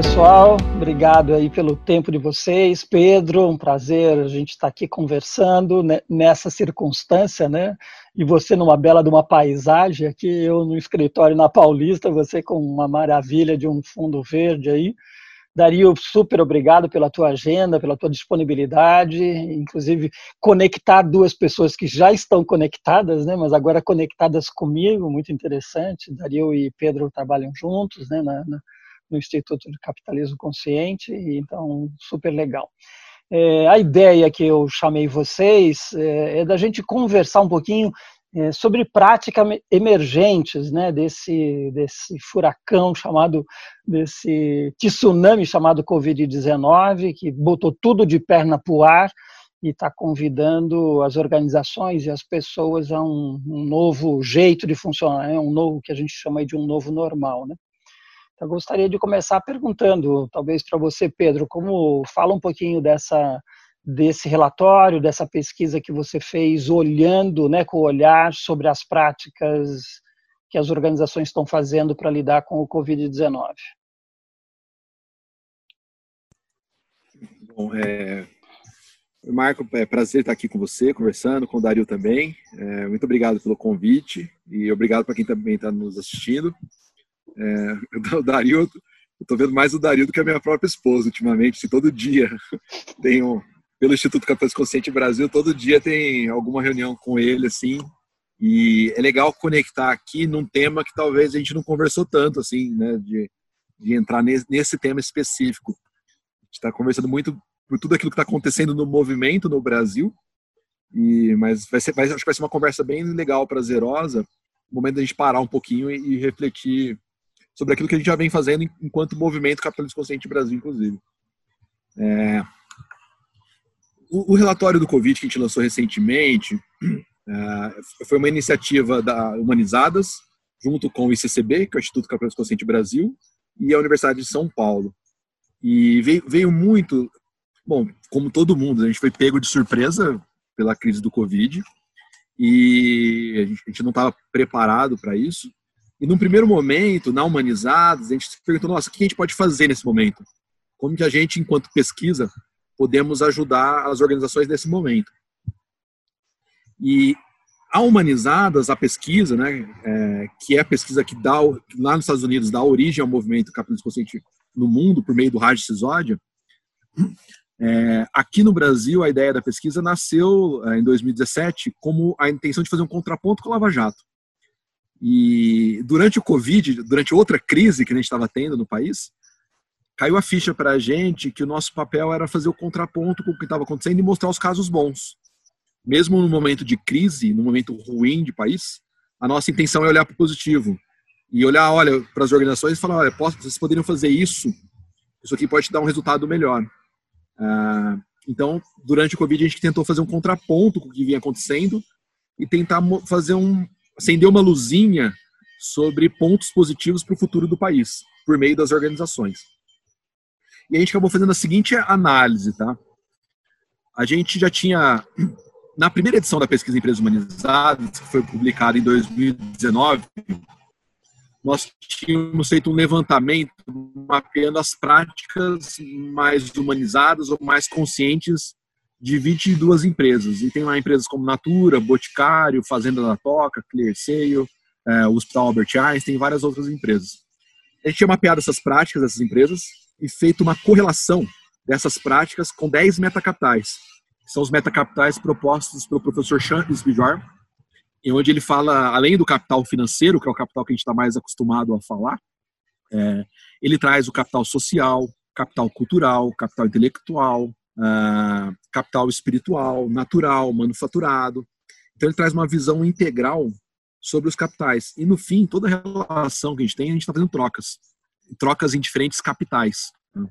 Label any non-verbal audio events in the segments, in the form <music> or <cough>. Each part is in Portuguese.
Pessoal, obrigado aí pelo tempo de vocês. Pedro, um prazer a gente estar aqui conversando nessa circunstância, né? E você numa bela de uma paisagem aqui, eu no escritório na Paulista, você com uma maravilha de um fundo verde aí. Dario, super obrigado pela tua agenda, pela tua disponibilidade, inclusive conectar duas pessoas que já estão conectadas, né, mas agora conectadas comigo, muito interessante. Dario e Pedro trabalham juntos, né, na, na, no Instituto de Capitalismo Consciente, então super legal. É, a ideia que eu chamei vocês é, é da gente conversar um pouquinho é, sobre práticas emergentes né, desse, desse furacão chamado, desse tsunami chamado Covid-19, que botou tudo de perna para o ar e está convidando as organizações e as pessoas a um, um novo jeito de funcionar, né, um novo que a gente chama de um novo normal. Né? Eu gostaria de começar perguntando, talvez para você, Pedro, como fala um pouquinho dessa desse relatório, dessa pesquisa que você fez, olhando, né, com o olhar sobre as práticas que as organizações estão fazendo para lidar com o Covid-19? Bom, é, Marco, é prazer estar aqui com você, conversando, com o Dario também. É, muito obrigado pelo convite e obrigado para quem também está nos assistindo. É, o Dario, eu estou vendo mais o Dario do que a minha própria esposa ultimamente, assim, todo dia <laughs> tem um, pelo Instituto Capitais Consciente Brasil, todo dia tem alguma reunião com ele, assim, e é legal conectar aqui num tema que talvez a gente não conversou tanto, assim, né, de, de entrar nesse, nesse tema específico. A gente está conversando muito por tudo aquilo que está acontecendo no movimento no Brasil, e mas vai ser, vai, acho que vai ser uma conversa bem legal, prazerosa, o momento da gente parar um pouquinho e, e, refletir sobre aquilo que a gente já vem fazendo enquanto movimento Capitalismo Consciente Brasil, inclusive. É, o, o, relatório do Covid que a gente lançou recentemente uh, foi uma iniciativa da Humanizadas, junto com o ICCB, que é o Instituto Capitalista Consciente Brasil, e a Universidade de São Paulo. E veio, veio muito, bom, como todo mundo, a gente foi pego de surpresa pela crise do Covid, e a gente não estava preparado para isso. E num primeiro momento, na Humanizadas, a gente se perguntou, nossa, o que a gente pode fazer nesse momento? Como que a gente, enquanto pesquisa, podemos ajudar as organizações nesse momento. E a Humanizadas, a pesquisa, né, é, que é a pesquisa que dá, lá nos Estados Unidos, dá origem ao movimento capitalismo consciente no mundo, por meio do Raj Sisódia, é, aqui no Brasil, a ideia da pesquisa nasceu é, em 2017 como a intenção de fazer um contraponto com o Lava Jato. E durante o Covid, durante outra crise que a gente estava tendo no país, caiu a ficha para a gente que o nosso papel era fazer o contraponto com o que estava acontecendo e mostrar os casos bons. Mesmo no momento de crise, no momento ruim de país, a nossa intenção é olhar para o positivo e olhar, olha, para as organizações e falar, olha, vocês poderiam fazer isso, isso aqui pode dar um resultado melhor. Ah, então, durante o Covid, a gente tentou fazer um contraponto com o que vinha acontecendo e tentar fazer um, acender uma luzinha sobre pontos positivos para o futuro do país, por meio das organizações. E a gente acabou fazendo a seguinte análise, tá? A gente já tinha, <clears throat> na primeira edição da pesquisa Empresas Humanizadas, que foi publicada em 2019, nós tínhamos feito um levantamento mapeando as práticas mais humanizadas ou mais conscientes de 22 empresas. E tem lá empresas como Natura, Boticário, Fazenda da Toca, ClearSale, é, Hospital Albert Einstein, várias outras empresas. A gente tinha mapeado essas práticas dessas empresas e feito uma correlação dessas práticas com 10 metacapitais. São os metacapitais propostos pelo professor Sean Spijor, em onde ele fala, além do capital financeiro, que é o capital que a gente está mais acostumado a falar, é, ele traz o capital social, capital cultural, capital intelectual, uh, capital espiritual, natural, manufaturado. Então ele traz uma visão integral sobre os capitais. E no fim, toda relação que a gente tem, a gente está fazendo trocas trocas em diferentes capitais. Né?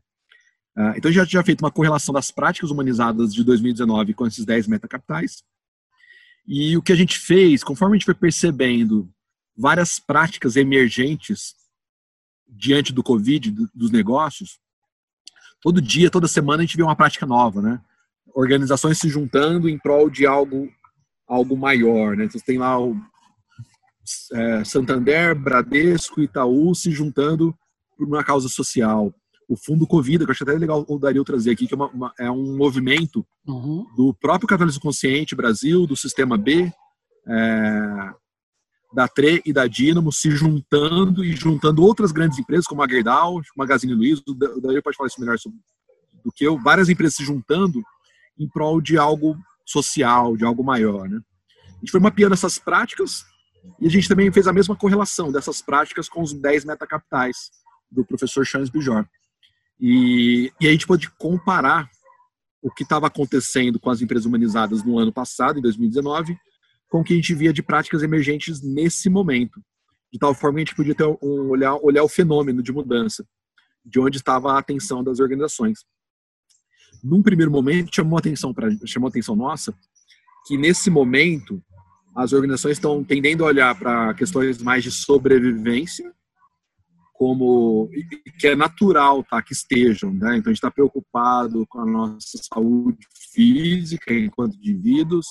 Ah, então, já tinha feito uma correlação das práticas humanizadas de 2019 com esses 10 metacapitais. E o que a gente fez, conforme a gente foi percebendo várias práticas emergentes diante do Covid, dos negócios, todo dia, toda semana a gente vê uma prática nova, né? Organizações se juntando em prol de algo, algo maior, né? Então, tem lá o é, Santander, Bradesco, Itaú se juntando por uma causa social. o Fundo Covida, que eu acho até legal o Dario trazer aqui, que é, uma, uma, é um movimento uhum. do próprio Capitalismo Consciente Brasil, do Sistema B, é, da TRE e da Dynamo se juntando e juntando outras grandes empresas, como a Gerdau, Magazine Luiza, o Dario pode falar isso melhor do que eu, várias empresas se juntando em prol de algo social, de algo maior. Né? A gente foi mapeando essas práticas e a gente também fez a mesma correlação dessas práticas com os 10 metacapitais do professor Charles Bijor. E, e a gente pode comparar o que estava acontecendo com as empresas humanizadas no ano passado, em 2019, com o que a gente via de práticas emergentes nesse momento. De tal forma que a gente podia ter um, olhar, olhar o fenômeno de mudança, de onde estava a atenção das organizações. Num primeiro momento, chamou atenção, pra, chamou atenção nossa que nesse momento as organizações estão tendendo a olhar para questões mais de sobrevivência como que é natural tá, que estejam. Né? Então, a gente está preocupado com a nossa saúde física enquanto indivíduos,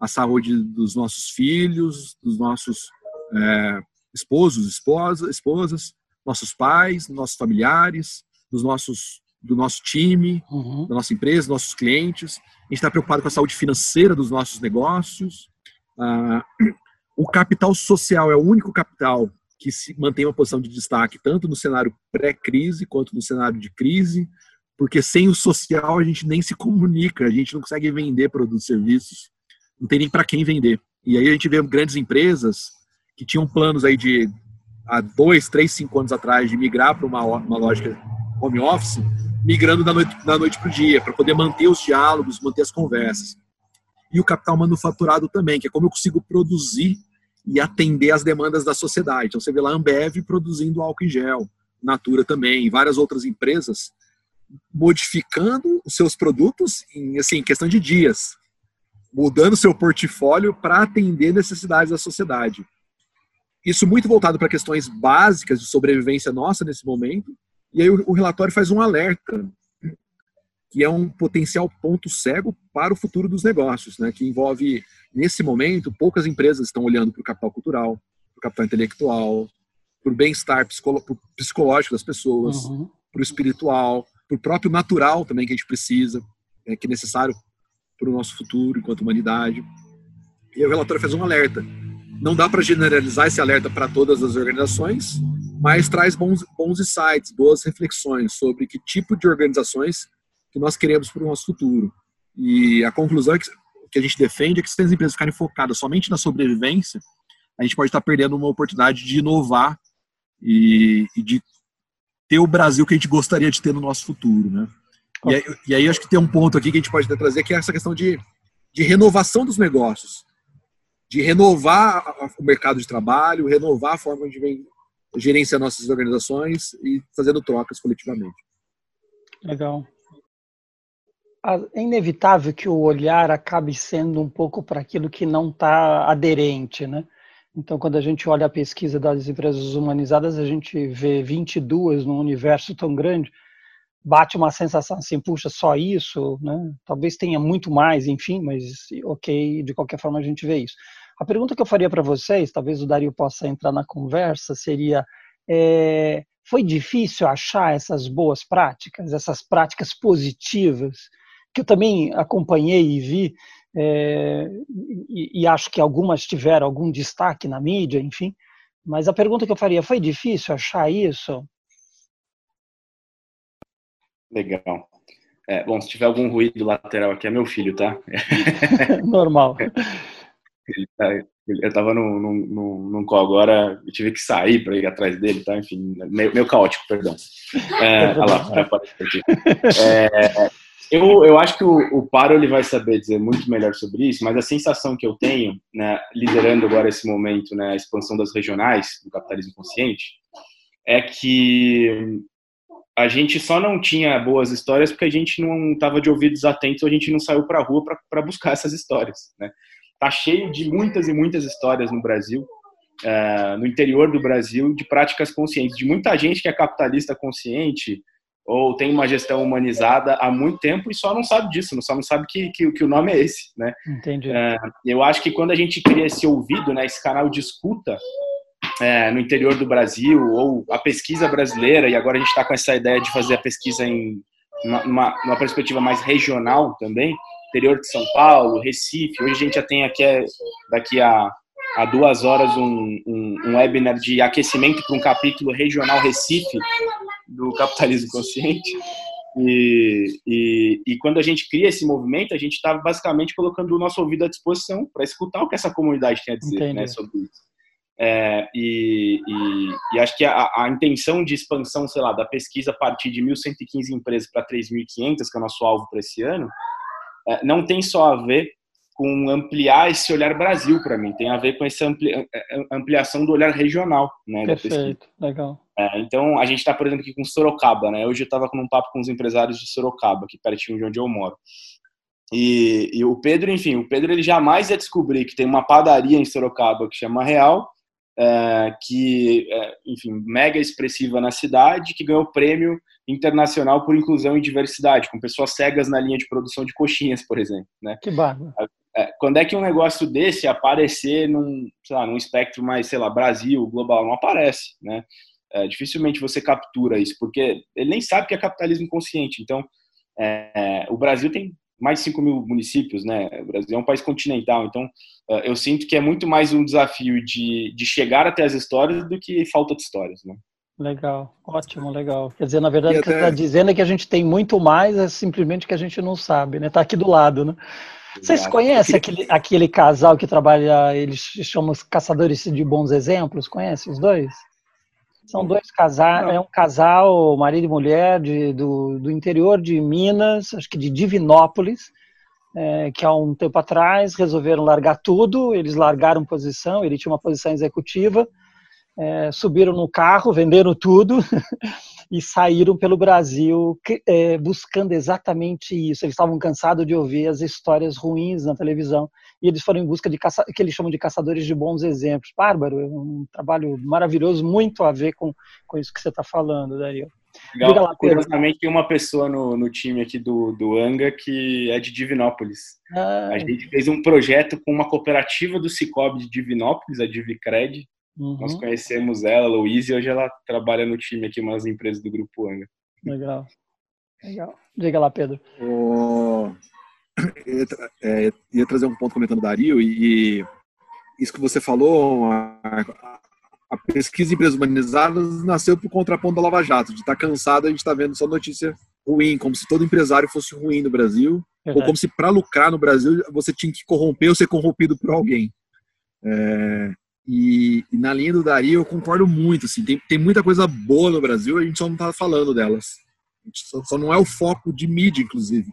a saúde dos nossos filhos, dos nossos é, esposos, esposa, esposas, nossos pais, nossos familiares, dos nossos, do nosso time, uhum. da nossa empresa, nossos clientes. A gente está preocupado com a saúde financeira dos nossos negócios. Ah, o capital social é o único capital que se mantém uma posição de destaque tanto no cenário pré-crise quanto no cenário de crise, porque sem o social a gente nem se comunica, a gente não consegue vender produtos e serviços, não tem nem para quem vender. E aí a gente vê grandes empresas que tinham planos aí de há dois, três, cinco anos atrás de migrar para uma, uma lógica home office, migrando da noite, da noite para o dia, para poder manter os diálogos, manter as conversas. E o capital manufaturado também, que é como eu consigo produzir e atender às demandas da sociedade. Então você vê lá a Ambev produzindo álcool em gel, Natura também, várias outras empresas modificando os seus produtos em assim, questão de dias, mudando seu portfólio para atender necessidades da sociedade. Isso muito voltado para questões básicas de sobrevivência nossa nesse momento. E aí o, relatório faz um alerta que é um potencial ponto cego para o futuro dos negócios, né? que envolve, nesse momento, poucas empresas estão olhando para o capital cultural, para o capital intelectual, para o bem-estar psicológico das pessoas, uhum. para o espiritual, para o próprio natural também que a gente precisa, é, que é necessário para o nosso futuro enquanto humanidade. E o relatório faz um alerta. Não dá para generalizar esse alerta para todas as organizações, mas traz bons, bons insights, boas reflexões sobre que tipo de organizações que nós queremos para o nosso futuro. E a conclusão é que, que a gente defende é que se as empresas ficarem focadas somente na sobrevivência, a gente pode estar perdendo uma oportunidade de inovar e, e de ter o Brasil que a gente gostaria de ter no nosso futuro, né? E aí, e aí, acho que tem um ponto aqui que a gente pode trazer que é essa questão de, de renovação dos negócios, de renovar o mercado de trabalho, renovar a forma de gerenciar nossas organizações e fazendo trocas coletivamente. Legal é inevitável que o olhar acabe sendo um pouco para aquilo que não está aderente, né? Então, quando a gente olha a pesquisa das empresas humanizadas, a gente vê 22 num universo tão grande, bate uma sensação assim, puxa, só isso, né? Talvez tenha muito mais, enfim, mas ok, de qualquer forma a gente vê isso. A pergunta que eu faria para vocês, talvez o Dario possa entrar na conversa, seria: é, foi difícil achar essas boas práticas, essas práticas positivas que eu também acompanhei e vi, é, e, e, acho que algumas tiveram algum destaque na mídia, enfim. Mas a pergunta que eu faria, foi difícil achar isso? Legal. É, bom, se tiver algum ruído lateral aqui, é meu filho, tá? <laughs> Normal. Ele, tá, eu tava num, num, num call agora, eu tive que sair para ir atrás dele, tá? Enfim, meio, meio caótico, perdão. É, <laughs> olha lá, aqui. É, eu, eu acho que o, o Paro ele vai saber dizer muito melhor sobre isso, mas a sensação que eu tenho, né, liderando agora esse momento, né, a expansão das regionais do capitalismo consciente, é que a gente só não tinha boas histórias porque a gente não estava de ouvidos atentos, a gente não saiu para a rua para buscar essas histórias. Né? Tá cheio de muitas e muitas histórias no Brasil, é, no interior do Brasil, de práticas conscientes, de muita gente que é capitalista consciente, ou tem uma gestão humanizada há muito tempo e só não sabe disso, só não sabe que, que, que o nome é esse, né? Entendi. É, eu acho que quando a gente cria esse ouvido, né, esse canal de escuta, é, no interior do Brasil, ou a pesquisa brasileira, e agora a gente está com essa ideia de fazer a pesquisa em uma, uma, perspectiva mais regional também, interior de São Paulo, Recife. Hoje a gente já tem aqui, daqui a, a duas horas, um, um, um webinar de aquecimento para um capítulo regional Recife do capitalismo consciente. E, e, e, quando a gente cria esse movimento, a gente está basicamente colocando o nosso ouvido à disposição para escutar o que essa comunidade tem a dizer né, sobre isso. É, e, e, e, acho que a, a, intenção de expansão, sei lá, da pesquisa a partir de 1.115 empresas para 3.500, que é o nosso alvo para esse ano, é, não tem só a ver com ampliar esse olhar Brasil para mim, tem a ver com essa é, é, ampliação do olhar regional. Né, Perfeito, legal. É, então, a gente está, por exemplo, aqui com Sorocaba. Né? Hoje eu estava com um papo com os empresários de Sorocaba, aqui pertinho de onde eu moro. E, e, o Pedro, enfim, o Pedro ele jamais ia descobrir que tem uma padaria em Sorocaba que chama Real, é, que, é, enfim, mega expressiva na cidade, que ganhou prêmio internacional por inclusão e diversidade, com pessoas cegas na linha de produção de coxinhas, por exemplo. Né? Que barba. É, quando é que um negócio desse aparecer num, sei lá, num espectro mais, sei lá, Brasil, global? Não aparece, né? É, dificilmente você captura isso, porque ele nem sabe que é capitalismo consciente. Então, é, o Brasil tem mais de 5 mil municípios, né? O Brasil é um país continental, então uh, eu sinto que é muito mais um desafio de, de chegar até as histórias do que falta de histórias, né? Legal, ótimo, legal. Quer dizer, na verdade, o que você está dizendo é que a gente tem muito mais, é simplesmente que a gente não sabe, né? Está aqui do lado, né? Vocês conhecem aquele, aquele casal que trabalha, eles chamam os caçadores de bons exemplos? Conhecem os dois? São dois casais, é um casal, marido e mulher, de, do, do interior de Minas, acho que de Divinópolis, é, que há um tempo atrás resolveram largar tudo, eles largaram posição, ele tinha uma posição executiva, é, subiram no carro, venderam tudo <laughs> e saíram pelo Brasil é, buscando exatamente isso. Eles estavam cansados de ouvir as histórias ruins na televisão e eles foram em busca de caça, que eles chamam de caçadores de bons exemplos. Bárbaro, é um trabalho maravilhoso, muito a ver com, com isso que você está falando, Dario. Legal. Lá, Curiosamente, tem uma pessoa no, no time aqui do, do Anga que é de Divinópolis. Ah. A gente fez um projeto com uma cooperativa do Cicobi de Divinópolis, a Divicred, Uhum. Nós conhecemos ela, Luísa, e hoje ela trabalha no time aqui, umas empresas do Grupo Anga. Legal. Legal. Diga lá, Pedro. Oh, ia, é, ia, trazer um ponto comentando Dario, e, e isso que você falou, a, a, pesquisa em empresas humanizadas nasceu por contraponto da Lava Jato, de estar tá cansado, a gente está vendo só notícia ruim, como se todo empresário fosse ruim no Brasil, Verdade. ou como se para lucrar no Brasil você tinha que corromper ou ser corrompido por alguém. É, e, e, na linha do Dari eu concordo muito. Assim, tem, tem muita coisa boa no Brasil, a gente só não está falando delas. Só, só, não é o foco de mídia, inclusive.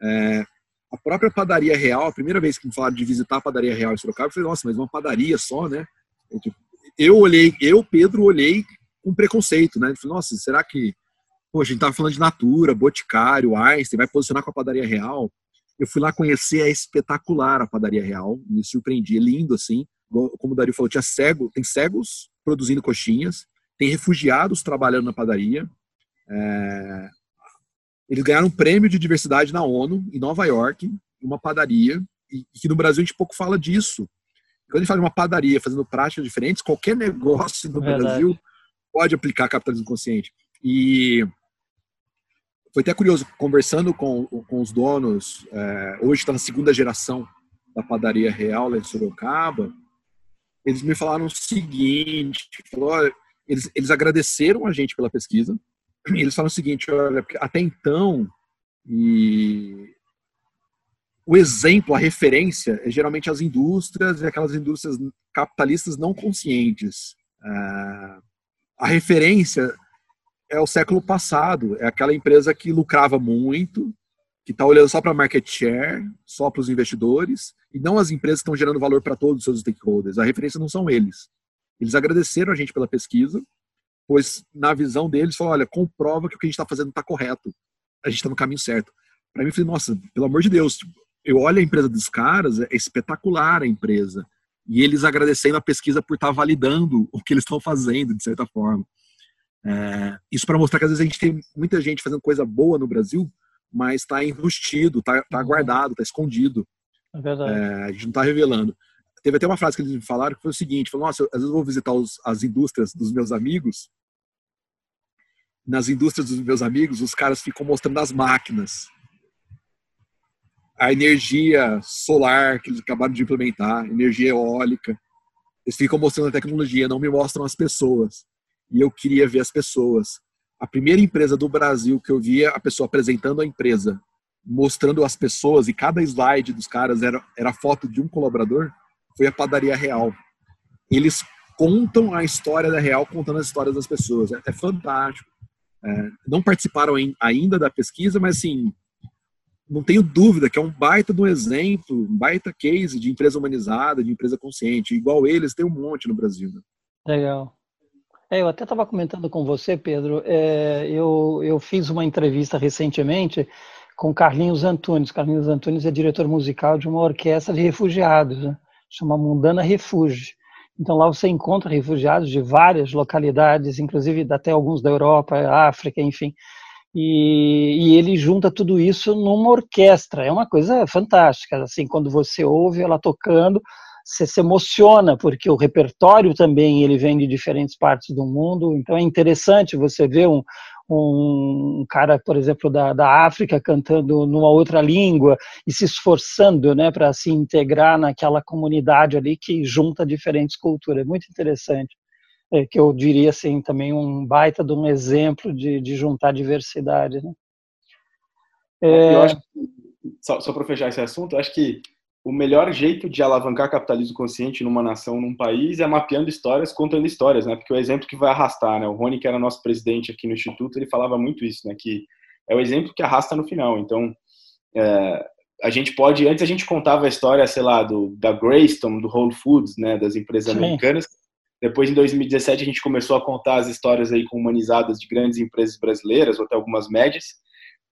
É, a própria padaria real, a primeira vez que me falaram de visitar a padaria real em Sorocaba, eu falei, nossa, mas uma padaria só, né? Eu, tipo, eu olhei, eu, Pedro, olhei com preconceito, né? Eu falei, nossa, será que. Pô, a gente tava falando de Natura, Boticário, Einstein, vai posicionar com a padaria real. Eu fui lá conhecer, é espetacular a padaria real, me surpreendi, é lindo assim como o Dario falou, tinha cego, tem cegos produzindo coxinhas, tem refugiados trabalhando na padaria. É... Eles ganharam um prêmio de diversidade na ONU, em Nova York, uma padaria, e que no Brasil a gente pouco fala disso. Quando a gente fala de uma padaria fazendo práticas diferentes, qualquer <laughs> negócio no Verdade. Brasil pode aplicar capitalismo consciente. E foi até curioso, conversando com, com os donos, é, hoje está na segunda geração da padaria real lá em Sorocaba, eles me falaram o seguinte: falou, eles, eles agradeceram a gente pela pesquisa. <clears throat> Eles falaram o seguinte: olha, até então, e o exemplo, a referência, é geralmente as indústrias e aquelas indústrias capitalistas não conscientes. Ah, a referência é o século passado, é aquela empresa que lucrava muito, que está olhando só para market share, só para os investidores, e não as empresas que estão gerando valor para todos os seus stakeholders. A referência não são eles. Eles agradeceram a gente pela pesquisa, pois na visão deles, falaram, olha, comprova que o que a gente está fazendo está correto. A gente está no caminho certo. Para mim, eu falei, nossa, pelo amor de Deus, tipo, eu olho a empresa dos caras, é espetacular a empresa. E eles agradecendo a pesquisa por estar tá validando <laughs> o que eles estão fazendo, de certa forma. É, isso para mostrar que às vezes a gente tem muita gente fazendo coisa boa no Brasil, mas está enrustido, está tá uhum. guardado, está escondido. É verdade. É, a gente não está revelando. teve até uma frase que eles me falaram que foi o seguinte: falou, nossa, às vezes eu vou visitar os, as indústrias dos meus amigos. Nas indústrias dos meus amigos, os caras ficam mostrando as máquinas, a energia solar que eles acabaram de implementar, energia eólica. Eles ficam mostrando a tecnologia, não me mostram as pessoas. E eu queria ver as pessoas. A primeira empresa do Brasil que eu via a pessoa apresentando a empresa, mostrando as pessoas, e cada slide dos caras era, era foto de um colaborador, foi a Padaria Real. Eles contam a história da Real, contando as histórias das pessoas. É, é fantástico. É, não participaram ainda da pesquisa, mas assim, não tenho dúvida que é um baita de um exemplo, um baita case de empresa humanizada, de empresa consciente. Igual eles, tem um monte no Brasil. Né? Legal. É, eu até estava comentando com você, Pedro. É, eu, eu fiz uma entrevista recentemente com Carlinhos Antunes. Carlinhos Antunes é diretor musical de uma orquestra de refugiados, né? chama Mundana Refúgio. Então lá você encontra refugiados de várias localidades, inclusive até alguns da Europa, África, enfim. E, e, ele junta tudo isso numa orquestra. É uma coisa fantástica. Assim, quando você ouve ela tocando, você se emociona porque o repertório também ele vem de diferentes partes do mundo. Então é interessante você ver um, um cara, por exemplo, da, da África cantando numa outra língua e se esforçando, né, para se integrar naquela comunidade ali que junta diferentes culturas. É muito interessante é, que eu diria assim também um baita de um exemplo de, de juntar diversidade. Né? É... Eu acho que, só, só para fechar esse assunto, acho que o melhor jeito de alavancar capitalismo consciente numa nação, num país, é mapeando histórias, contando histórias, né? Porque o exemplo que vai arrastar, né? O Rony, que era nosso presidente aqui no Instituto, ele falava muito isso, né? Que é o exemplo que arrasta no final. Então, é, a gente pode... Antes a gente contava a história, sei lá, do, da Greystone, do Whole Foods, né? Das empresas Sim. americanas. Depois, em 2017, a gente começou a contar as histórias aí humanizadas de grandes empresas brasileiras, ou até algumas médias.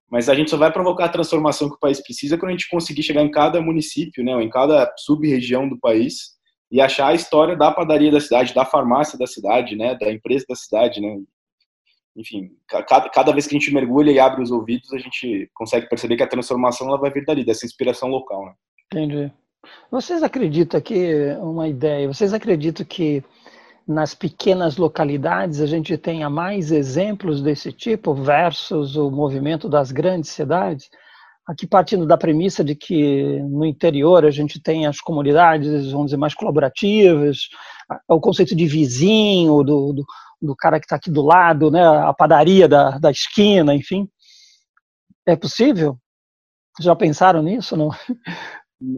Mas a gente só vai provocar a transformação que o país precisa quando a gente conseguir chegar em cada município, né, em cada sub-região do país e achar a história da padaria da cidade, da farmácia da cidade, né, da empresa da cidade, né. Enfim, cada, cada vez que a gente mergulha e abre os ouvidos, a gente consegue perceber que a transformação ela vai vir dali, dessa inspiração local, né. Entendi. Vocês acreditam que uma ideia? Vocês acreditam que nas pequenas localidades a gente tenha mais exemplos desse tipo versus o movimento das grandes cidades? Aqui partindo da premissa de que no interior a gente tem as comunidades, vamos dizer, mais colaborativas, o conceito de vizinho, do, do, do cara que está aqui do lado, né, a padaria da, da esquina, enfim. É possível? Já pensaram nisso, não?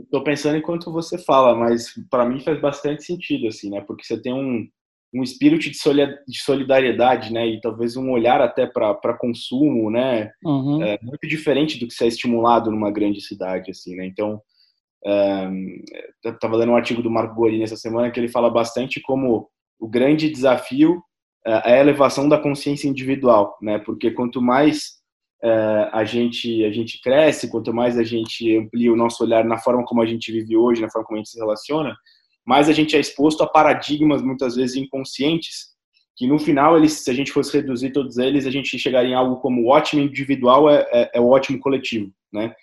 Estou pensando enquanto você fala, mas para mim faz bastante sentido, assim, né? Porque você tem um, um espírito de solidariedade, né, e talvez um olhar até para consumo, né, uhum. é, muito diferente do que se é estimulado numa grande cidade, assim, né, então estava lendo um artigo do Marco Gori nessa semana que ele fala bastante como o grande desafio é, é a elevação da consciência individual, né, porque quanto mais é, a gente a gente cresce, quanto mais a gente amplia o nosso olhar na forma como a gente vive hoje, na forma como a gente se relaciona, mais a gente é exposto a paradigmas muitas vezes inconscientes, que no final, eles, se a gente fosse reduzir todos eles, a gente chegaria em algo como o ótimo individual é, é, é o ótimo coletivo, né?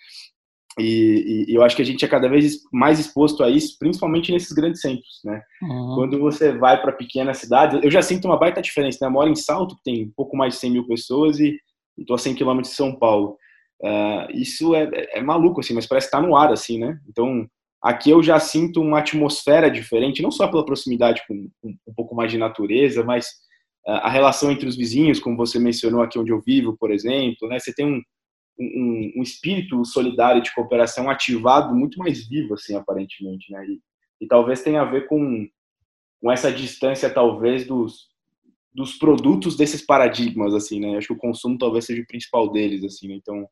E, e, eu acho que a gente é cada vez mais exposto a isso, principalmente nesses grandes centros, né? Uhum. Quando você vai para pequenas cidades, eu já sinto uma baita diferença, né? Eu moro em Salto, que tem um pouco mais de 100 mil pessoas, e estou a 100 quilômetros de São Paulo. Uh, isso é, é, maluco, assim, mas parece que está no ar, assim, né? Então, Aqui eu já sinto uma atmosfera diferente, não só pela proximidade com, com um pouco mais de natureza, mas a relação entre os vizinhos, como você mencionou aqui onde eu vivo, por exemplo, né? Você tem um, um, um espírito solidário de cooperação ativado muito mais vivo, assim, aparentemente, né? E, e talvez tenha a ver com, com essa distância, talvez, dos, dos produtos desses paradigmas, assim, né? Acho que o consumo talvez seja o principal deles, assim, né? Então,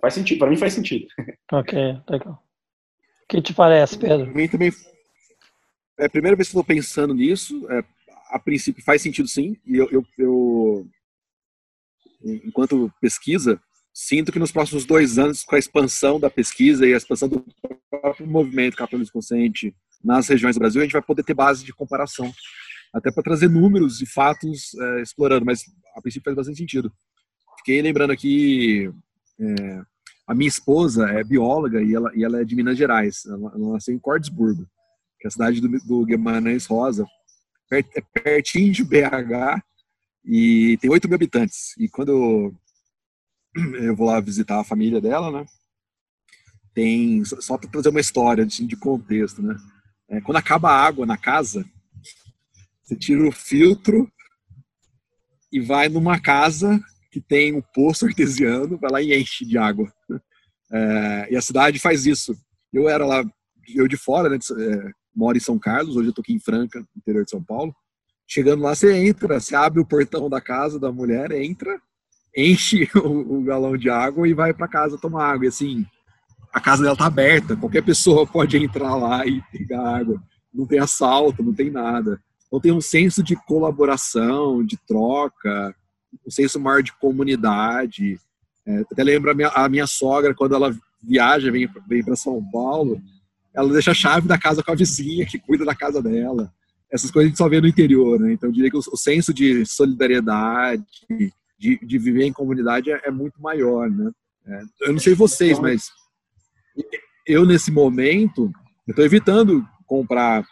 faz sentido, para mim faz sentido. <laughs> Ok, legal. O que te parece, Pedro? Para mim também. É a primeira vez que estou pensando nisso. É, a princípio faz sentido sim. E eu, eu, eu, enquanto pesquisa, sinto que nos próximos dois anos, com a expansão da pesquisa e a expansão do próprio movimento capitalismo consciente nas regiões do Brasil, a gente vai poder ter base de comparação. Até para trazer números e fatos é, explorando, mas a princípio faz bastante sentido. Fiquei lembrando aqui é, a minha esposa é bióloga e ela, e ela é de Minas Gerais. Ela, ela nasceu em Cordesburgo. que é a cidade do, do Guimarães Rosa, é pertinho de BH e tem 8 mil habitantes. E quando eu vou lá visitar a família dela, né? Tem só para trazer uma história de, de contexto, né? É, quando acaba a água na casa, você tira o filtro e vai numa casa que tem um poço <laughs> artesiano, vai lá e enche de água. É, e a cidade faz isso. Eu era lá, eu de fora, né, de, é, moro em São Carlos, hoje eu tô aqui em Franca, interior de São Paulo. Chegando lá, você entra, você abre o portão da casa da mulher, entra, enche <laughs> o, o galão de água e vai para casa tomar água. E assim, a casa dela tá aberta, qualquer pessoa <laughs> pode entrar lá e pegar água. Não tem assalto, não tem nada. Então tem um senso de colaboração, de troca, um senso maior de comunidade. É, até lembro a minha, a minha, sogra, quando ela viaja, vem, vem para São Paulo, ela deixa a chave da casa com a vizinha que cuida da casa dela. Essas coisas a gente só vê no interior, né? Então eu diria que o, o senso de solidariedade, de, de, viver em comunidade é, é muito maior, né? É, eu não sei vocês, mas eu nesse momento estou evitando comprar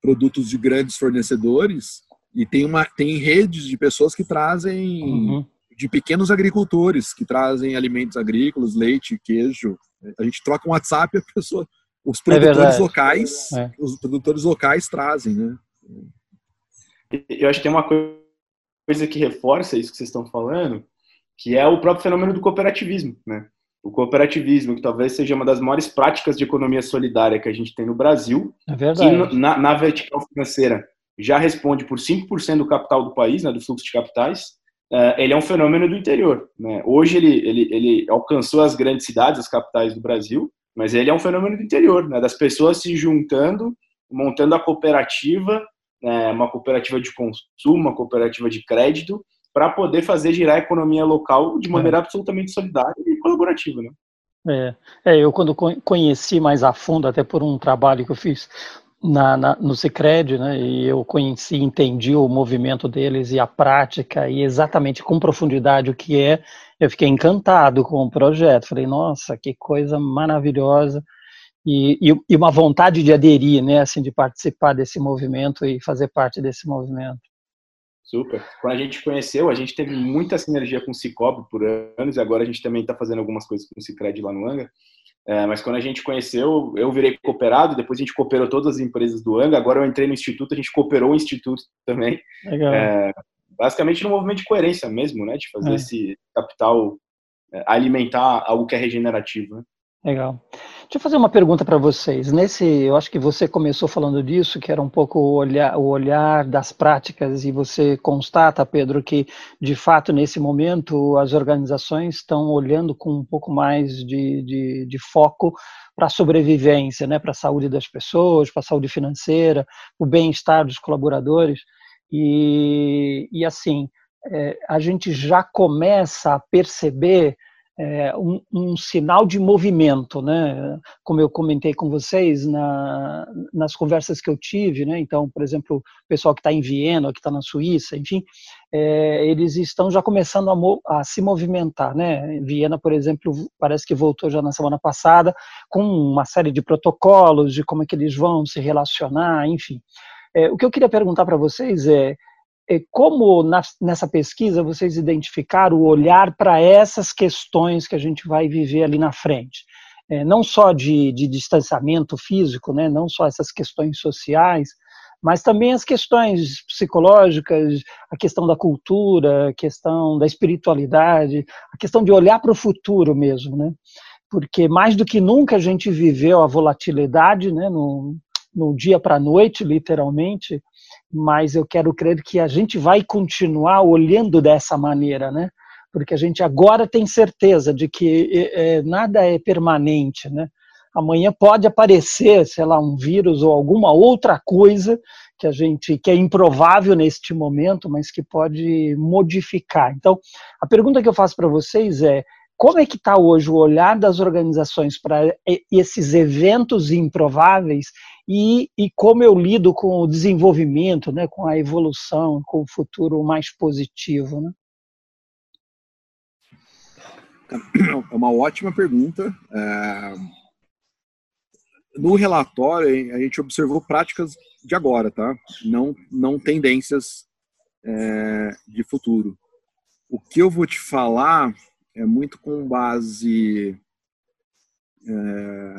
produtos de grandes fornecedores e tem uma tem redes de pessoas que trazem uhum de pequenos agricultores que trazem alimentos agrícolas, leite, queijo. A gente troca um WhatsApp e a pessoa, os é produtores é locais, é. os produtores locais trazem, né? Eu acho que tem uma coisa que reforça isso que vocês estão falando, que é o próprio fenômeno do cooperativismo, né? O cooperativismo, que talvez seja uma das maiores práticas de economia solidária que a gente tem no Brasil, é verdade. que na, na vertical financeira já responde por 5% do capital do país, né, do fluxo de capitais, uh, ele é um fenômeno do interior. Né? Hoje ele, ele, ele alcançou as grandes cidades, as capitais do Brasil, mas ele é um fenômeno do interior, né? das pessoas se juntando, montando a cooperativa, né? uma cooperativa de consumo, uma cooperativa de crédito, para poder fazer girar a economia local de maneira é. absolutamente solidária e colaborativa. Né? É, é, eu quando conheci mais a fundo, até por um trabalho que eu fiz na, na, no Cicred, né, e eu conheci, entendi o movimento deles e a prática e exatamente com profundidade o que é, eu fiquei encantado com o projeto. Falei, nossa, que coisa maravilhosa e, e, e uma vontade de aderir, né, assim, de participar desse movimento e fazer parte desse movimento. Super. Quando a gente conheceu, a gente teve muita sinergia com o Cicobi por anos e agora a gente também está fazendo algumas coisas com o Cicred lá no Anga. É, mas quando a gente conheceu, eu virei cooperado, depois a gente cooperou todas as empresas do Anga, agora eu entrei no Instituto, a gente cooperou o Instituto também. Legal. É, basicamente no movimento de coerência mesmo, né? De fazer é. esse capital é, alimentar algo que é regenerativo. Né? Legal. Deixa eu fazer uma pergunta para vocês. Nesse, eu acho que você começou falando disso, que era um pouco o olhar, o olhar das práticas, e você constata, Pedro, que de fato nesse momento as organizações estão olhando com um pouco mais de, de, de foco para a sobrevivência, né, para a saúde das pessoas, para a saúde financeira, o bem-estar dos colaboradores. E, e assim, é, a gente já começa a perceber é, um, um, sinal de movimento, né? Como eu comentei com vocês na, nas conversas que eu tive, né? Então, por exemplo, o pessoal que está em Viena, que está na Suíça, enfim, é, eles estão já começando a, a, se movimentar, né? Viena, por exemplo, parece que voltou já na semana passada com uma série de protocolos de como é que eles vão se relacionar, enfim. É, o que eu queria perguntar para vocês é é, como nessa pesquisa vocês identificaram o olhar para essas questões que a gente vai viver ali na frente? É, não só de, de, distanciamento físico, né, não só essas questões sociais, mas também as questões psicológicas, a questão da cultura, a questão da espiritualidade, a questão de olhar para o futuro mesmo, né? Porque mais do que nunca a gente viveu a volatilidade, né, no, no dia para a noite, literalmente, mas eu quero crer que a gente vai continuar olhando dessa maneira, né? Porque a gente agora tem certeza de que é, nada é permanente, né? Amanhã pode aparecer, sei lá, um vírus ou alguma outra coisa que a gente que é improvável neste momento, mas que pode modificar. Então, a pergunta que eu faço para vocês é: como é que está hoje o olhar das organizações para esses eventos improváveis e, e, como eu lido com o desenvolvimento, né, com a evolução, com o futuro mais positivo? Né? É uma ótima pergunta. É... no relatório a gente observou práticas de agora, tá? Não, não tendências é, de futuro. O que eu vou te falar é muito com base é,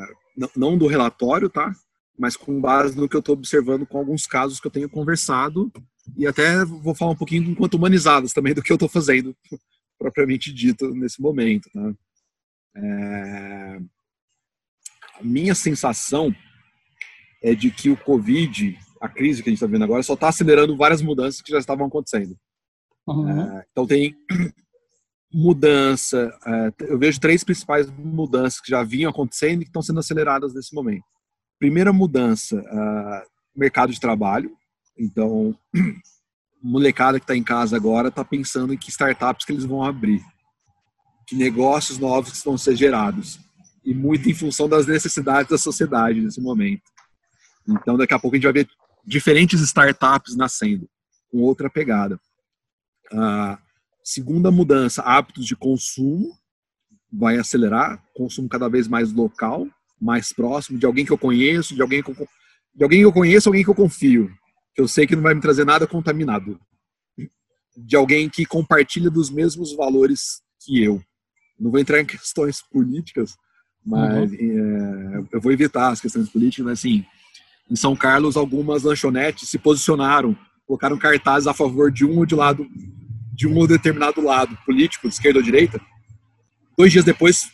não do relatório, tá? Mas com base no que eu estou observando com alguns casos que eu tenho conversado e até vou falar um pouquinho enquanto humanizadas também do que eu estou fazendo <laughs> propriamente dito nesse momento, tá? É, a minha sensação é de que o Covid, a crise que a gente está vendo agora, só está acelerando várias mudanças que já estavam acontecendo. Uhum. É, então tem mudança, é, eu vejo três principais mudanças que já vinham acontecendo e que estão sendo aceleradas nesse momento. Primeira mudança, uh, mercado de trabalho. Então, <clears throat> molecada que está em casa agora está pensando em que startups que eles vão abrir, que negócios novos que vão ser gerados e muito em função das necessidades da sociedade nesse momento. Então, daqui a pouco a gente vai ver diferentes startups nascendo com outra pegada. Uh, Segunda mudança, hábitos de consumo vai acelerar, consumo cada vez mais local, mais próximo de alguém que eu conheço, de alguém que eu, de alguém que eu conheço, alguém que eu confio, que eu sei que não vai me trazer nada contaminado, de alguém que compartilha dos mesmos valores que eu. Não vou entrar em questões políticas, mas uhum. é, eu vou evitar as questões políticas, mas assim, em São Carlos algumas lanchonetes se posicionaram, colocaram cartazes a favor de um ou de lado de um determinado lado político, de esquerda ou direita, dois dias depois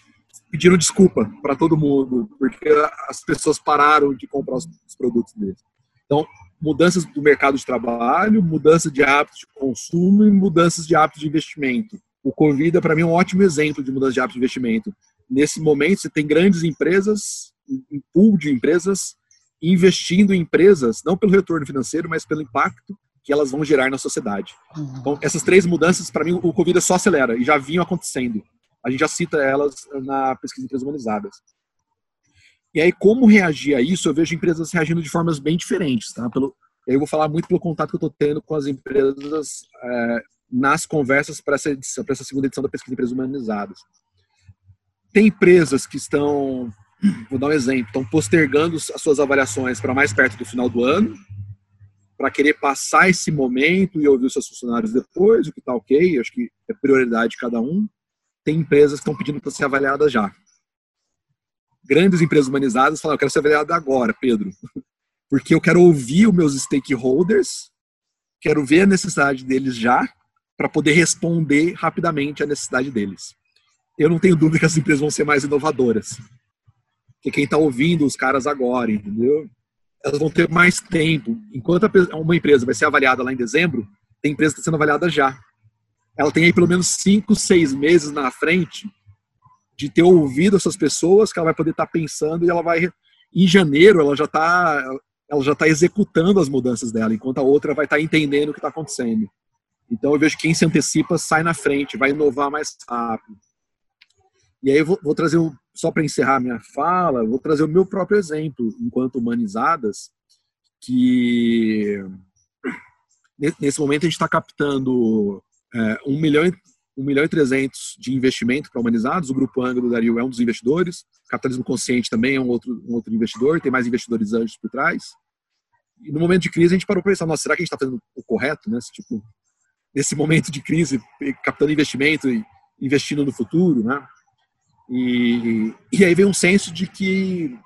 pediram desculpa para todo mundo, porque as pessoas pararam de comprar os, produtos deles. Então, mudanças do mercado de trabalho, mudança de hábitos de consumo e mudanças de hábitos de investimento. O Convida, para mim, é um ótimo exemplo de mudança de hábitos de investimento. Nesse momento, você tem grandes empresas, um pool de empresas, investindo em empresas, não pelo retorno financeiro, mas pelo impacto que elas vão gerar na sociedade. Uhum. Então, essas três mudanças, para mim, o Covid só acelera e já vinham acontecendo. A gente já cita elas na pesquisa de empresas humanizadas. E aí, como reagir a isso? Eu vejo empresas reagindo de formas bem diferentes. Tá? Pelo, eu vou falar muito pelo contato que eu estou tendo com as empresas é, nas conversas para essa, edição, essa segunda edição da pesquisa de empresas humanizadas. Tem empresas que estão, vou dar um exemplo, estão postergando as suas avaliações para mais perto do final do ano, para querer passar esse momento e ouvir os seus funcionários depois, o que está ok, acho que é prioridade de cada um. Tem empresas que estão pedindo para ser avaliadas já. Grandes empresas humanizadas falam, eu quero ser avaliada agora, Pedro, <laughs> porque eu quero ouvir os meus stakeholders, quero ver a necessidade deles já, para poder responder rapidamente à necessidade deles. Eu não tenho dúvida que as empresas vão ser mais inovadoras. Que quem está ouvindo os caras agora, entendeu? Elas vão ter mais tempo. Enquanto uma empresa vai ser avaliada lá em dezembro, tem empresa que está sendo avaliada já. Ela tem aí pelo menos cinco, seis meses na frente de ter ouvido essas pessoas que ela vai poder estar tá pensando e ela vai em janeiro ela já está ela já está executando as mudanças dela, enquanto a outra vai estar tá entendendo o que está acontecendo. Então eu vejo que quem se antecipa sai na frente, vai inovar mais rápido. E aí eu vou, vou trazer, um, só para encerrar minha fala, vou trazer o meu próprio exemplo, enquanto humanizadas, que nesse momento a gente está captando é, 1 milhão, 1 milhão e 300 de investimento para humanizados, o Grupo Angra do Dario é um dos investidores, Capitalismo Consciente também é um outro, um outro investidor, tem mais investidores anjos por trás. E no momento de crise a gente parou para pensar, nossa, será que a gente está fazendo o correto, né? Tipo, nesse momento de crise, captando investimento e investindo no futuro, né? E, e aí vem um senso de que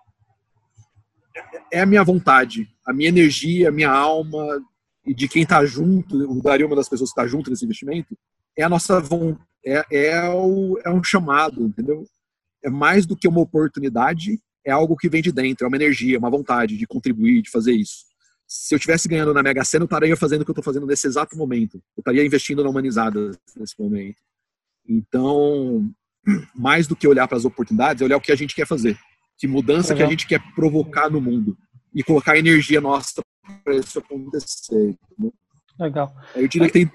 é a minha vontade, a minha energia, a minha alma e de quem está junto, o Dario uma das pessoas que está junto nesse investimento, é a nossa vontade, é, é, o, é um chamado, entendeu? É mais do que uma oportunidade, é algo que vem de dentro, é uma energia, uma vontade de contribuir, de fazer isso. Se eu estivesse ganhando na Mega Sena, eu estaria fazendo o que eu estou fazendo nesse exato momento. Eu estaria investindo na humanizada nesse momento. Então, mais do que olhar para as oportunidades, é olhar o que a gente quer fazer. Que mudança que a gente quer provocar no mundo. E colocar energia nossa para isso acontecer. Legal. Eu diria que tem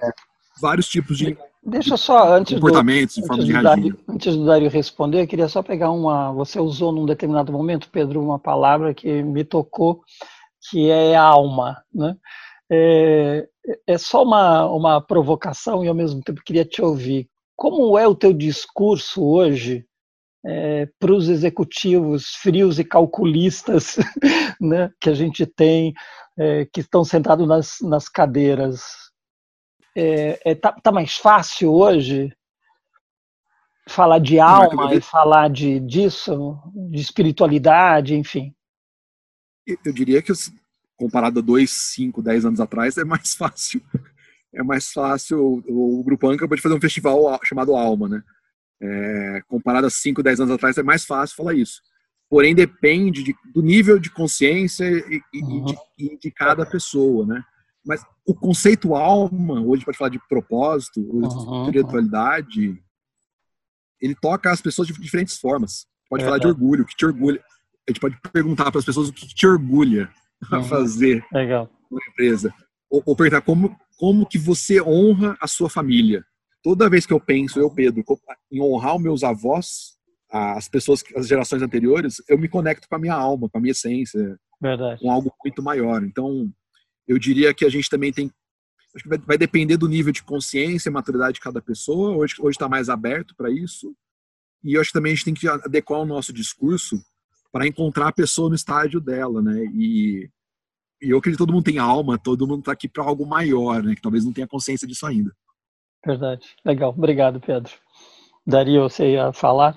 vários tipos de Deixa só, antes comportamentos do, forma de reagir. antes do Dário responder, eu queria só pegar uma. Você usou num determinado momento, Pedro, uma palavra que me tocou, que é alma. Né? É, é só uma, uma provocação e ao mesmo tempo queria te ouvir como é o teu discurso hoje é, para os executivos frios e calculistas <laughs> né, que a gente tem, é, que estão sentados nas, nas cadeiras. Está é, é, tá, tá mais fácil hoje falar de alma e falar de disso, de espiritualidade, enfim? Eu diria que comparado a dois, cinco, dez anos atrás é mais <laughs> fácil. É mais fácil. O Grupo Anca pode fazer um festival chamado Alma, né? É, comparado a 5, 10 anos atrás, é mais fácil falar isso. Porém, depende de, do nível de consciência e, uhum. de, de, cada pessoa, né? Mas o conceito alma, hoje pode falar de propósito, ou de uhum. espiritualidade, ele toca as pessoas de diferentes formas. Pode é falar de orgulho, o que te orgulha. A gente pode perguntar para as pessoas o que te orgulha uhum. a fazer Legal. uma empresa. Ou, ou perguntar como, como que você honra a sua família toda vez que eu penso, eu, Pedro, em honrar os meus avós, as pessoas, as gerações anteriores, eu me conecto com a minha alma, com a minha essência, Verdade. com algo muito maior. Então, eu diria que a gente também tem. Acho que vai, depender do nível de consciência e maturidade de cada pessoa. Hoje está mais aberto para isso. E eu acho que também a gente tem que adequar o nosso discurso para encontrar a pessoa no estágio dela, né? E, e eu acredito que todo mundo tem alma, todo mundo está aqui para algo maior, né? Que talvez não tenha consciência disso ainda. Verdade. Legal. Obrigado, Pedro. Daria, você ia falar?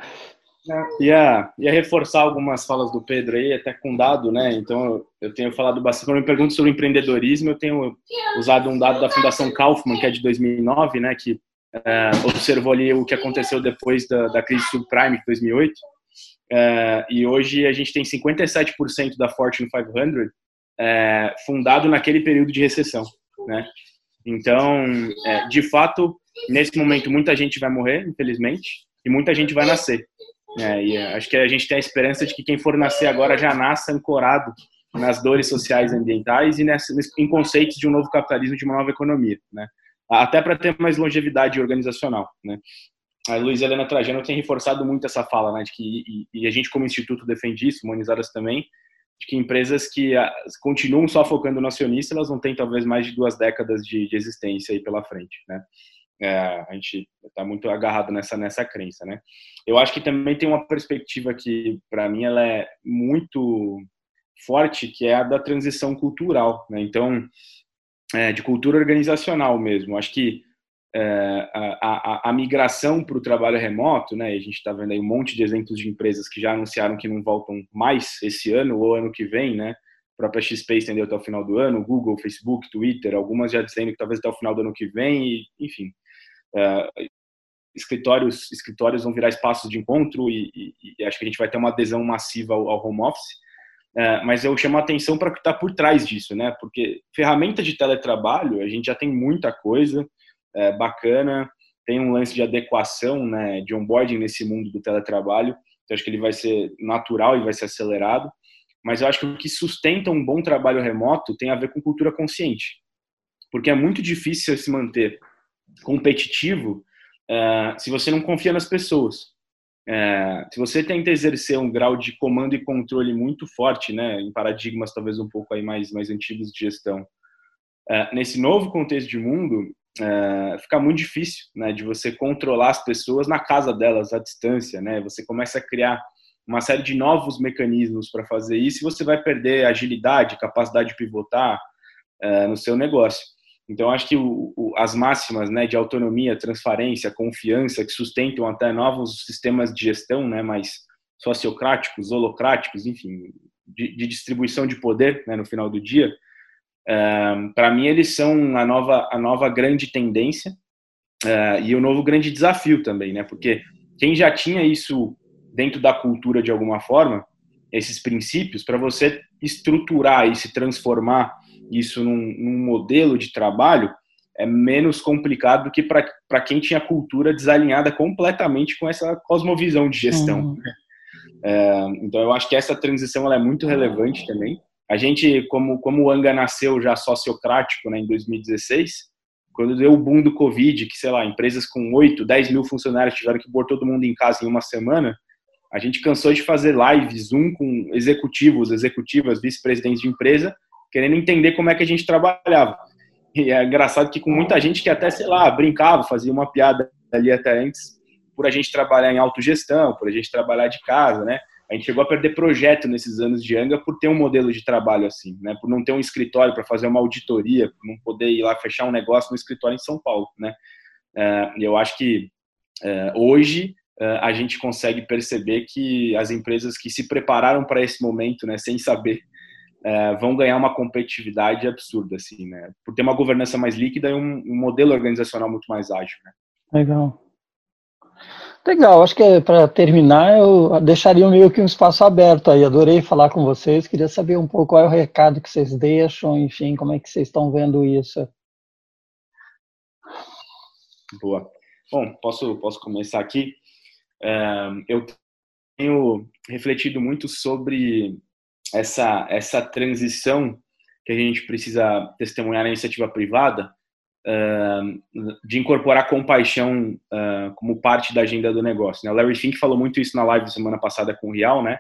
Ia, ia reforçar algumas falas do Pedro aí, até com dado, né? Então, eu tenho falado bastante. Quando me perguntam sobre empreendedorismo, eu tenho usado um dado da Fundação Kaufman, que é de 2009, né? Que é, observou ali o que aconteceu depois da, da crise subprime de 2008. É, e hoje a gente tem 57% da Fortune 500 é, fundado naquele período de recessão, né? Então, é, de fato, nesse momento, muita gente vai morrer, infelizmente, e muita gente vai nascer. É, e é, acho que a gente tem a esperança de que quem for nascer agora já nasça ancorado nas dores sociais e ambientais e nessa, em conceitos de um novo capitalismo, de uma nova economia, né? Até para ter mais longevidade organizacional, né? A Luiz Helena Trajano tem reforçado muito essa fala, né? De que, e, e a gente como instituto defende isso, Humanizadas também, de que empresas que ah, continuam só focando no acionista, elas não têm talvez mais de duas décadas de, de existência aí pela frente, né? É, a gente está muito agarrado nessa nessa crença, né? Eu acho que também tem uma perspectiva que, para mim, ela é muito forte, que é a da transição cultural, né? Então, é, de cultura organizacional mesmo. Acho que é, a, a, a, migração para o trabalho remoto, né? A gente está vendo aí um monte de exemplos de empresas que já anunciaram que não voltam mais esse ano ou ano que vem, né? A própria XP estendeu até o final do ano, Google, Facebook, Twitter, algumas já dizendo que talvez até o final do ano que vem, e, enfim. É, escritórios, escritórios vão virar espaços de encontro e, e, e, acho que a gente vai ter uma adesão massiva ao, ao home office. É, mas eu chamo a atenção para o que está por trás disso, né? Porque ferramenta de teletrabalho, a gente já tem muita coisa, é, bacana, tem um lance de adequação, né, de onboarding nesse mundo do teletrabalho, então acho que ele vai ser natural e vai ser acelerado, mas eu acho que o que sustenta um bom trabalho remoto tem a ver com cultura consciente, porque é muito difícil se manter competitivo uh, se você não confia nas pessoas. Uh, se você tenta exercer um grau de comando e controle muito forte, né, em paradigmas talvez um pouco aí mais mais antigos de gestão, uh, nesse novo contexto de mundo, é, fica muito difícil, né, de você controlar as pessoas na casa delas, à distância, né? Você começa a criar uma série de novos mecanismos para fazer isso e você vai perder agilidade, capacidade de pivotar é, no seu negócio. Então, acho que o, o, as máximas né, de autonomia, transparência, confiança, que sustentam até novos sistemas de gestão né, mais sociocráticos, holocráticos, enfim, de, de distribuição de poder né, no final do dia, para mim, eles são a nova, a nova grande tendência uh, e o novo grande desafio também, né? Porque quem já tinha isso dentro da cultura de alguma forma, esses princípios, para você estruturar e se transformar isso num, num, modelo de trabalho, é menos complicado do que para quem tinha cultura desalinhada completamente com essa cosmovisão de gestão. Uhum. Uh, então, eu acho que essa transição ela é muito relevante também. A gente, como, como o Anga nasceu já sociocrático né, em 2016, quando deu o boom do Covid, que, sei lá, empresas com 8, 10 mil funcionários tiveram que pôr todo mundo em casa em uma semana, a gente cansou de fazer live, Zoom com executivos, executivas, vice-presidentes de empresa, querendo entender como é que a gente trabalhava. E é engraçado que com muita gente que até, sei lá, brincava, fazia uma piada ali até antes, por a gente trabalhar em autogestão, por a gente trabalhar de casa, né? A gente chegou a perder projeto nesses anos de Anga por ter um modelo de trabalho assim, né? Por não ter um escritório para fazer uma auditoria, por não poder ir lá fechar um negócio no escritório em São Paulo, né? Uh, eu acho que uh, hoje uh, a gente consegue perceber que as empresas que se prepararam para esse momento, né, sem saber, vão ganhar uma competitividade absurda, assim, né? Por ter uma governança mais líquida e um, um modelo organizacional muito mais ágil, né? Legal. Legal, acho que para terminar eu deixaria meio que um espaço aberto aí. Adorei falar com vocês, queria saber um pouco qual é o recado que vocês deixam, enfim, como é que vocês estão vendo isso. Boa. Bom, posso, posso começar aqui. É, eu tenho refletido muito sobre essa, essa transição que a gente precisa testemunhar na iniciativa privada, de incorporar compaixão como parte da agenda do negócio. Né? O Larry Fink falou muito isso na live da semana passada com o Real, né?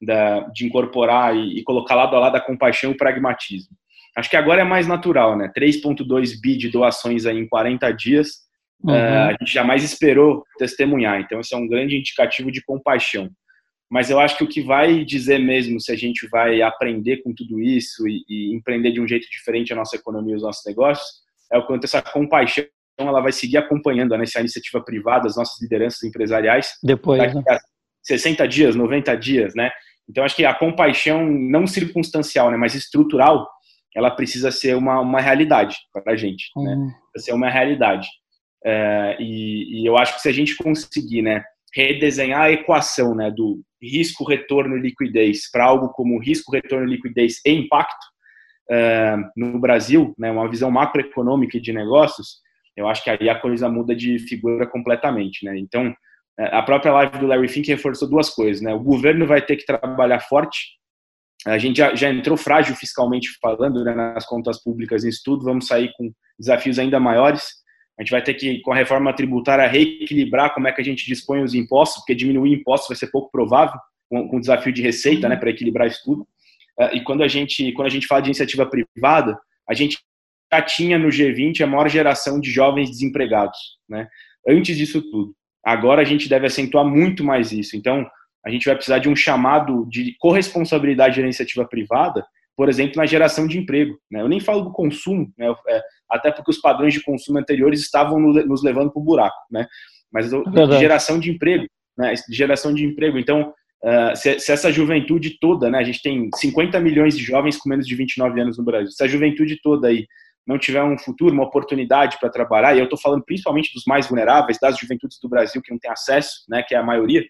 Da, de incorporar e, e, colocar lado a lado a compaixão e o pragmatismo. Acho que agora é mais natural, né? 3,2 bi de doações aí em 40 dias, uhum. uh, a gente jamais esperou testemunhar. Então, isso é um grande indicativo de compaixão. Mas eu acho que o que vai dizer mesmo se a gente vai aprender com tudo isso e, e empreender de um jeito diferente a nossa economia e os nossos negócios é o quanto essa compaixão ela vai seguir acompanhando né, essa iniciativa privada, as nossas lideranças empresariais. Depois, né? a 60 dias, 90 dias, né? Então, acho que a compaixão, não circunstancial, né, mas estrutural, ela precisa ser uma, uma realidade para a gente, né? uhum. né? Precisa ser uma realidade. É, e, e, eu acho que se a gente conseguir, né, redesenhar a equação, né, do risco, retorno e liquidez para algo como risco, retorno, liquidez e impacto, no Brasil, né, uma visão macroeconômica de negócios, eu acho que aí a coisa muda de figura completamente, né? Então, é, a própria live do Larry Fink reforçou duas coisas, né? O governo vai ter que trabalhar forte. A gente já, já entrou frágil fiscalmente falando né, nas contas públicas em estudo, vamos sair com desafios ainda maiores. A gente vai ter que, com a reforma tributária, reequilibrar como é que a gente dispõe os impostos, porque diminuir impostos vai ser pouco provável, com, com o desafio de receita, né, para equilibrar isso tudo. É, e quando a gente quando a gente fala de iniciativa privada, a gente já tinha no G20 a maior geração de jovens desempregados, né? Antes disso tudo. Agora a gente deve acentuar muito mais isso. Então, a gente vai precisar de um chamado de corresponsabilidade da iniciativa privada, por exemplo, na geração de emprego. Né? Eu nem falo do consumo, né? É, até porque os padrões de consumo anteriores estavam nos levando para o buraco, né? Mas de geração de emprego, né? Geração de emprego. Então, Uh, se, se, essa juventude toda, né, a gente tem 50 milhões de jovens com menos de 29 anos no Brasil, se a juventude toda aí não tiver um futuro, uma oportunidade para trabalhar, e eu estou falando principalmente dos mais vulneráveis, das juventudes do Brasil que não têm acesso, né, que é a maioria,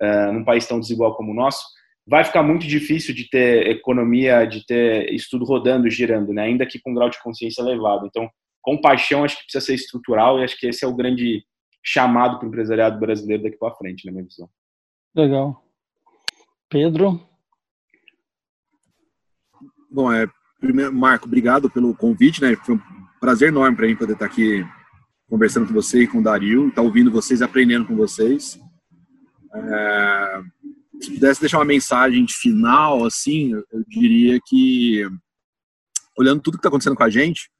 uh, num país tão desigual como o nosso, vai ficar muito difícil de ter economia, de ter estudo rodando, girando, né, ainda que com um grau de consciência elevado. Então, compaixão acho que precisa ser estrutural e acho que esse é o grande chamado para o empresariado brasileiro daqui para frente, na minha visão. Legal. Pedro? Bom, é, primeiro, Marco, obrigado pelo convite, né? Foi um prazer enorme para mim poder estar aqui conversando com você e com o Dario, estar ouvindo vocês aprendendo com vocês. É, se pudesse deixar uma mensagem final, assim, eu diria que, olhando tudo que está acontecendo com a gente,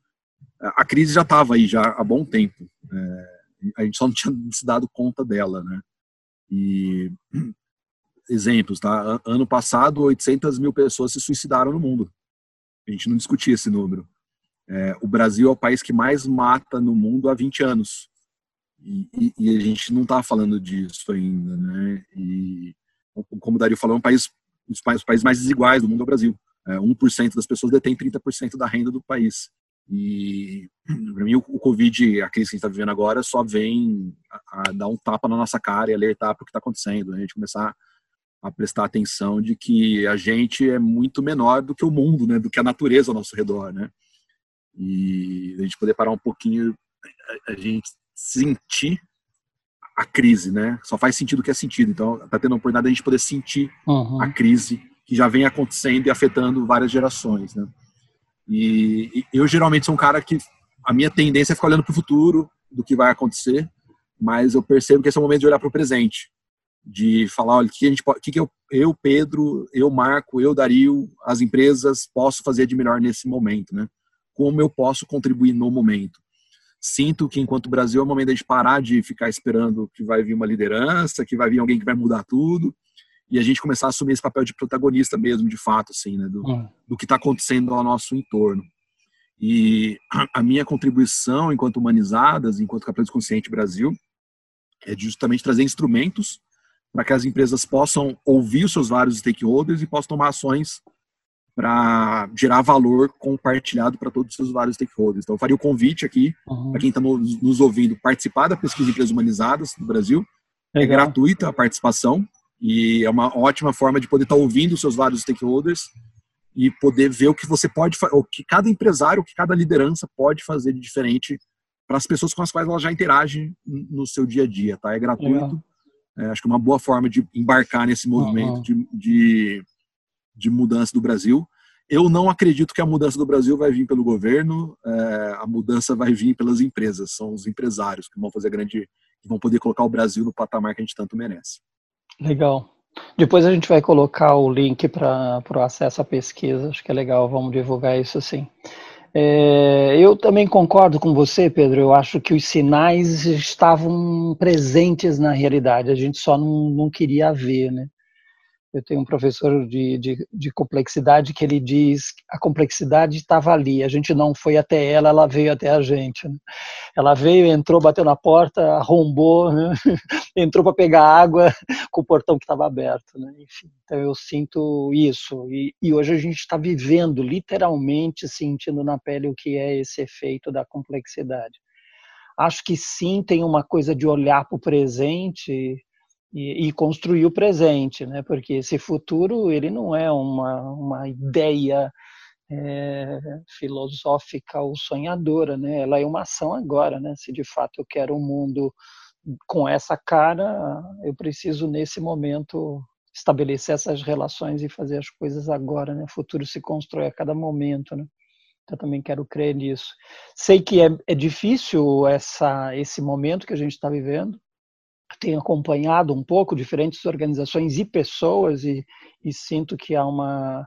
a crise já estava aí já há bom tempo. É, a gente só não tinha <laughs> se dado conta dela, né? E exemplos, tá? Ano passado, 800 mil pessoas se suicidaram no mundo. A gente não discutia esse número. É, o Brasil é o país que mais mata no mundo há 20 anos. E, e, e a gente não está falando disso ainda, né? E, como o Dario falou, é um país, um dos países mais desiguais do mundo é o Brasil. É, 1% das pessoas detém 30% da renda do país. E, para mim, o, o Covid, a crise que a gente está vivendo agora, só vem a, a, dar um tapa na nossa cara e alertar para o que está acontecendo. Né? A gente começar a prestar atenção de que a gente é muito menor do que o mundo, né, do que a natureza ao nosso redor, né? E a gente poder parar um pouquinho, a, gente sentir a crise, né? Só faz sentido o que é sentido. Então, tá tendo a oportunidade de a gente poder sentir uhum. a crise que já vem acontecendo e afetando várias gerações, né? E, e eu geralmente sou um cara que a minha tendência é ficar olhando para o futuro, do que vai acontecer, mas eu percebo que esse é o momento de olhar para o presente de falar, olha, o que a gente pode, que, que eu, eu, Pedro, eu, Marco, eu, Dario, as empresas posso fazer de melhor nesse momento, né? Como eu posso contribuir no momento? sinto que enquanto Brasil é o momento de parar de ficar esperando que vai vir uma liderança, que vai vir alguém que vai mudar tudo, e a gente começar a assumir esse papel de protagonista mesmo, de fato, assim, né, do, hum. do que está acontecendo ao nosso entorno. E a minha contribuição enquanto humanizadas, enquanto capitalismo consciente Brasil, é justamente trazer instrumentos para que as empresas possam ouvir os seus vários stakeholders e possam tomar ações para gerar valor compartilhado para todos os seus vários stakeholders. Então, eu faria o convite aqui uhum. para quem está nos, nos, ouvindo participar da pesquisa de empresas humanizadas no Brasil. É Legal. É gratuita a participação e é uma ótima forma de poder estar tá ouvindo os seus vários stakeholders e poder ver o que você pode, o que cada empresário, o que cada liderança pode fazer de diferente para as pessoas com as quais ela já interage no seu dia a dia, tá? É gratuito. É, acho que é uma boa forma de embarcar nesse movimento uhum. de, de de mudança do Brasil. Eu não acredito que a mudança do Brasil vai vir pelo governo, é, a mudança vai vir pelas empresas, são os empresários que vão fazer grande, que vão poder colocar o Brasil no patamar que a gente tanto merece. Legal. Depois a gente vai colocar o link para o acesso à pesquisa, acho que é legal, vamos divulgar isso sim. É, eu também concordo com você, Pedro. Eu acho que os sinais estavam presentes na realidade, a gente só não, não queria ver, né? Eu tenho um professor de, de, de complexidade que ele diz que a complexidade estava ali, a gente não foi até ela, ela veio até a gente. Né? Ela veio, entrou, bateu na porta, arrombou, né? <laughs> entrou para pegar água <laughs> com o portão que estava aberto. Né? Enfim, então eu sinto isso. E, e hoje a gente está vivendo, literalmente, sentindo na pele o que é esse efeito da complexidade. Acho que sim, tem uma coisa de olhar para o presente e, e, construir o presente, né? Porque esse futuro ele não é uma, uma ideia é, filosófica ou sonhadora, né? Ela é uma ação agora, né? Se de fato eu quero um mundo com essa cara, eu preciso nesse momento estabelecer essas relações e fazer as coisas agora, né? O futuro se constrói a cada momento, né? Eu também quero crer nisso. Sei que é, é difícil essa, esse momento que a gente está vivendo, tenho acompanhado um pouco diferentes organizações e pessoas e, e sinto que há uma,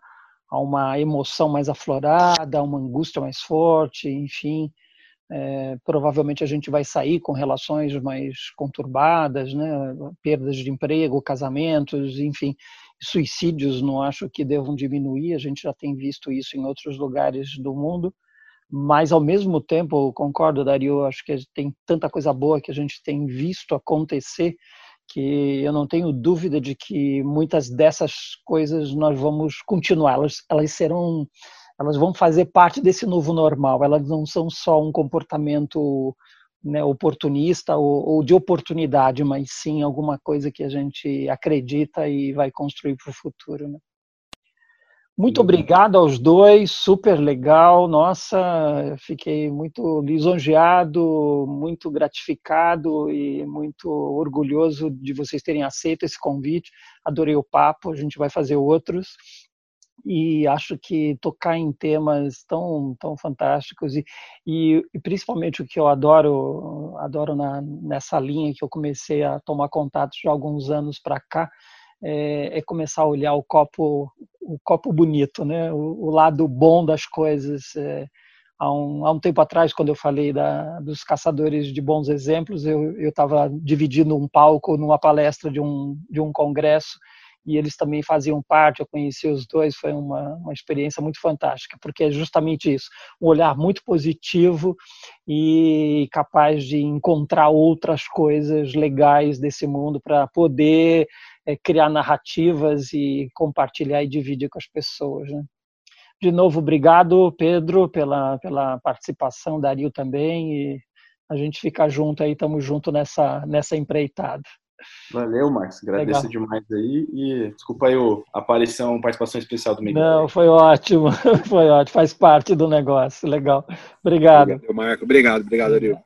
há uma emoção mais aflorada, uma angústia mais forte, enfim. É, provavelmente a gente vai sair com relações mais conturbadas, né? perdas de emprego, casamentos, enfim, suicídios não acho que devam diminuir, a gente já tem visto isso em outros lugares do mundo, mas ao mesmo tempo, concordo, Dario, acho que tem tanta coisa boa que a gente tem visto acontecer que eu não tenho dúvida de que muitas dessas coisas nós vamos continuar, elas, elas serão, elas vão fazer parte desse novo normal, elas não são só um comportamento né, oportunista ou, ou, de oportunidade, mas sim alguma coisa que a gente acredita e vai construir para o futuro. Né? Muito obrigado aos dois, super legal. Nossa, fiquei muito lisonjeado, muito gratificado e muito orgulhoso de vocês terem aceito esse convite. Adorei o papo, a gente vai fazer outros. E acho que tocar em temas tão, tão fantásticos e, e, e principalmente o que eu adoro, adoro na, nessa linha que eu comecei a tomar contato de alguns anos para cá, é, é, começar a olhar o copo, o copo bonito, né? o, o lado bom das coisas. É, há, um, há um tempo atrás, quando eu falei da, dos caçadores de bons exemplos, eu estava dividindo um palco numa palestra de um, de um congresso e eles também faziam parte, eu conheci os dois, foi uma, uma experiência muito fantástica, porque é justamente isso, um olhar muito positivo e capaz de encontrar outras coisas legais desse mundo para poder é, criar narrativas e compartilhar e dividir com as pessoas. Né? De novo, obrigado, Pedro, pela, pela participação, Dario também, e a gente fica junto aí, estamos junto nessa, nessa empreitada. Valeu, Marcos. Agradeço Legal. demais aí. E desculpa aí a aparição, participação especial do Miguel. Não, foi ótimo. <laughs> Foi ótimo. Faz parte do negócio. Legal. Obrigado. Obrigado, Marco. Obrigado, obrigado, Dario.